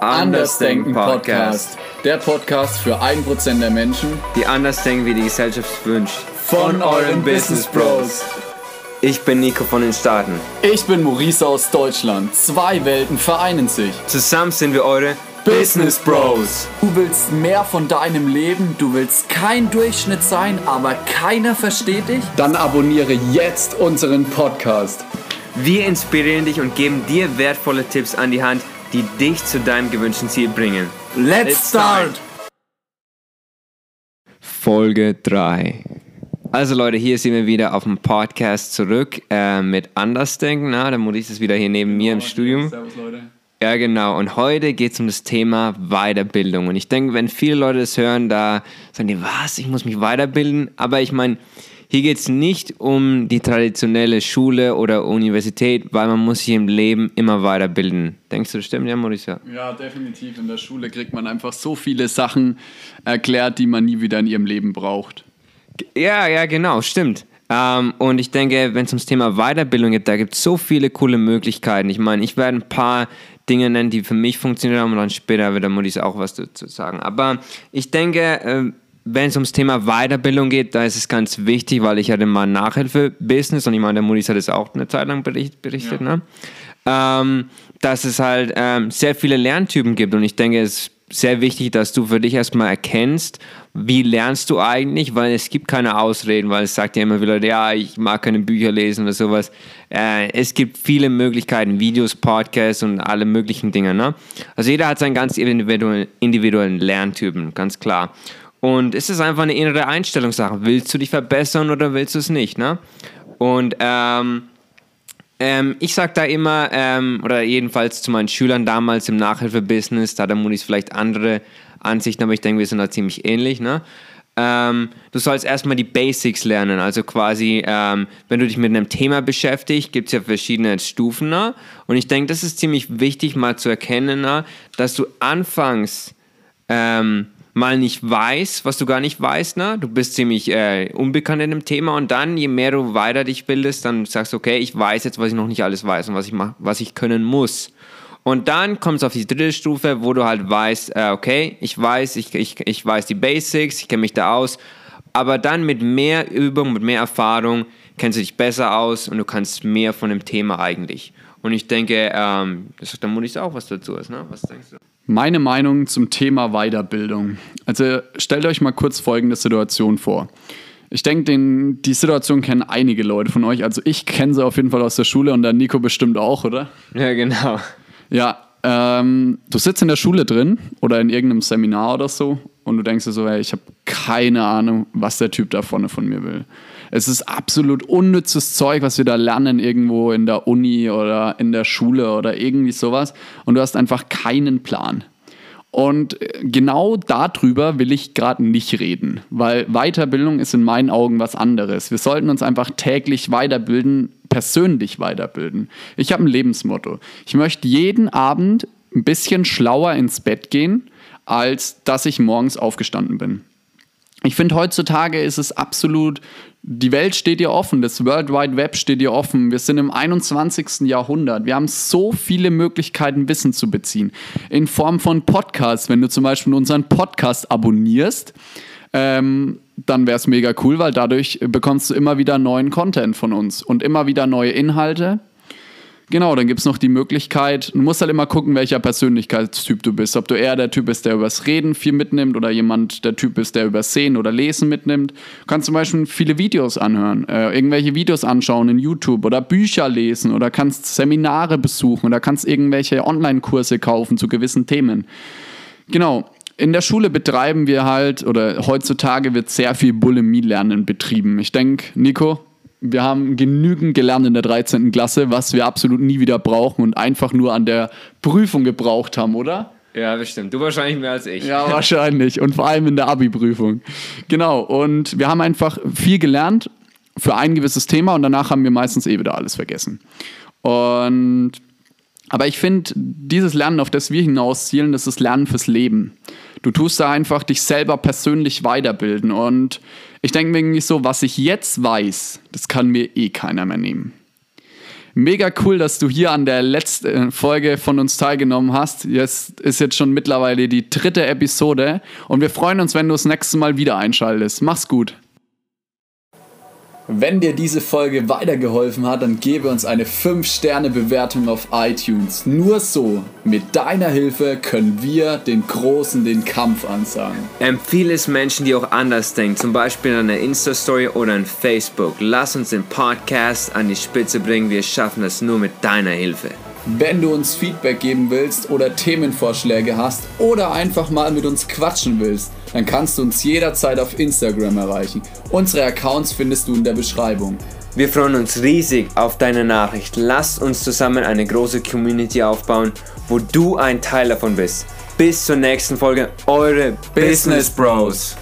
Andersdenken Podcast. Der Podcast für 1% der Menschen, die anders denken, wie die Gesellschaft es wünscht. Von euren Business Bros. Ich bin Nico von den Staaten. Ich bin Maurice aus Deutschland. Zwei Welten vereinen sich. Zusammen sind wir eure Business Bros. Du willst mehr von deinem Leben, du willst kein Durchschnitt sein, aber keiner versteht dich? Dann abonniere jetzt unseren Podcast. Wir inspirieren dich und geben dir wertvolle Tipps an die Hand, die dich zu deinem gewünschten Ziel bringen. Let's start! Folge 3. Also Leute, hier sind wir wieder auf dem Podcast zurück äh, mit Andersdenken. Na, der Maurice ist wieder hier neben mir im Studium. Servus Leute. Ja, genau. Und heute geht es um das Thema Weiterbildung. Und ich denke, wenn viele Leute das hören, da sagen die, was, ich muss mich weiterbilden. Aber ich meine, hier geht es nicht um die traditionelle Schule oder Universität, weil man muss sich im Leben immer weiterbilden. Denkst du, das stimmt, ja, Maurice? Ja, definitiv. In der Schule kriegt man einfach so viele Sachen erklärt, die man nie wieder in ihrem Leben braucht. Ja, ja, genau, stimmt. Ähm, und ich denke, wenn es ums Thema Weiterbildung geht, da gibt es so viele coole Möglichkeiten. Ich meine, ich werde ein paar Dinge nennen, die für mich funktioniert haben und dann später wird der Maurice auch was dazu sagen. Aber ich denke, äh, wenn es ums Thema Weiterbildung geht, da ist es ganz wichtig, weil ich hatte mal Nachhilfe-Business und ich meine, der Maurice hat es auch eine Zeit lang bericht, berichtet, ja. ne? Ähm, dass es halt ähm, sehr viele Lerntypen gibt und ich denke, es ist sehr wichtig, dass du für dich erstmal erkennst, wie lernst du eigentlich, weil es gibt keine Ausreden, weil es sagt ja immer wieder, ja, ich mag keine Bücher lesen oder sowas. Äh, es gibt viele Möglichkeiten, Videos, Podcasts und alle möglichen Dinge. Ne? Also jeder hat seinen ganz individuellen, individuellen Lerntypen, ganz klar. Und es ist einfach eine innere Einstellungssache. Willst du dich verbessern oder willst du es nicht? Ne? Und ähm, ähm, ich sage da immer, ähm, oder jedenfalls zu meinen Schülern damals im Nachhilfebusiness, da hat der Munis vielleicht andere Ansichten, aber ich denke, wir sind da ziemlich ähnlich. Ne? Ähm, du sollst erstmal die Basics lernen. Also quasi, ähm, wenn du dich mit einem Thema beschäftigst, gibt es ja verschiedene Stufen. Ne? Und ich denke, das ist ziemlich wichtig mal zu erkennen, ne? dass du anfangs ähm, mal nicht weißt, was du gar nicht weißt, ne? Du bist ziemlich äh, unbekannt in dem Thema und dann, je mehr du weiter dich bildest, dann sagst du, okay, ich weiß jetzt, was ich noch nicht alles weiß und was ich, mach, was ich können muss. Und dann kommt es auf die dritte Stufe, wo du halt weißt, äh, okay, ich weiß, ich, ich, ich weiß die Basics, ich kenne mich da aus, aber dann mit mehr Übung, mit mehr Erfahrung kennst du dich besser aus und du kannst mehr von dem Thema eigentlich. Und ich denke, ähm, das da muss ich auch was dazu ist, ne? Was denkst du? Meine Meinung zum Thema Weiterbildung. Also stellt euch mal kurz folgende Situation vor. Ich denke, die Situation kennen einige Leute von euch. Also ich kenne sie auf jeden Fall aus der Schule und der Nico bestimmt auch, oder? Ja, genau. Ja, ähm, du sitzt in der Schule drin oder in irgendeinem Seminar oder so und du denkst dir so, hey, ich habe keine Ahnung, was der Typ da vorne von mir will. Es ist absolut unnützes Zeug, was wir da lernen irgendwo in der Uni oder in der Schule oder irgendwie sowas. Und du hast einfach keinen Plan. Und äh, genau darüber will ich gerade nicht reden, weil Weiterbildung ist in meinen Augen was anderes. Wir sollten uns einfach täglich weiterbilden, persönlich weiterbilden. Ich habe ein Lebensmotto. Ich möchte jeden Abend ein bisschen schlauer ins Bett gehen, als dass ich morgens aufgestanden bin. Ich finde, heutzutage ist es absolut, die Welt steht dir offen, das World Wide Web steht dir offen. Wir sind im 21. Jahrhundert. Wir haben so viele Möglichkeiten, Wissen zu beziehen. In Form von Podcasts. Wenn du zum Beispiel unseren Podcast abonnierst, ähm, dann wäre es mega cool, weil dadurch bekommst du immer wieder neuen Content von uns und immer wieder neue Inhalte. Genau, dann gibt es noch die Möglichkeit, du musst halt immer gucken, welcher Persönlichkeitstyp du bist. Ob du eher der Typ bist, der übers Reden viel mitnimmt oder jemand der Typ ist, der übers Sehen oder Lesen mitnimmt. Du kannst zum Beispiel viele Videos anhören, äh, irgendwelche Videos anschauen in YouTube oder Bücher lesen oder kannst Seminare besuchen oder kannst irgendwelche Online-Kurse kaufen zu gewissen Themen. Genau, in der Schule betreiben wir halt, oder heutzutage wird sehr viel Bulimie-Lernen betrieben. Ich denke, Nico, wir haben genügend gelernt in der 13. Klasse, was wir absolut nie wieder brauchen und einfach nur an der Prüfung gebraucht haben, oder? Ja, bestimmt. Du wahrscheinlich mehr als ich. Ja, wahrscheinlich. Und vor allem in der Abi-Prüfung. Genau. Und wir haben einfach viel gelernt für ein gewisses Thema und danach haben wir meistens eh wieder alles vergessen. Und aber ich finde, dieses Lernen, auf das wir hinauszielen, das ist Lernen fürs Leben. Du tust da einfach dich selber persönlich weiterbilden. Und ich denke mir irgendwie so, was ich jetzt weiß, das kann mir eh keiner mehr nehmen. Mega cool, dass du hier an der letzten Folge von uns teilgenommen hast. Jetzt ist jetzt schon mittlerweile die dritte Episode und wir freuen uns, wenn du das nächste Mal wieder einschaltest. Mach's gut. Wenn dir diese Folge weitergeholfen hat, dann gebe uns eine 5-Sterne-Bewertung auf iTunes. Nur so, mit deiner Hilfe, können wir den Großen den Kampf ansagen. Empfehle es Menschen, die auch anders denken, zum Beispiel an der Insta-Story oder an Facebook. Lass uns den Podcast an die Spitze bringen. Wir schaffen das nur mit deiner Hilfe. Wenn du uns Feedback geben willst oder Themenvorschläge hast oder einfach mal mit uns quatschen willst, dann kannst du uns jederzeit auf Instagram erreichen. Unsere Accounts findest du in der Beschreibung. Wir freuen uns riesig auf deine Nachricht. Lass uns zusammen eine große Community aufbauen, wo du ein Teil davon bist. Bis zur nächsten Folge, eure Business Bros.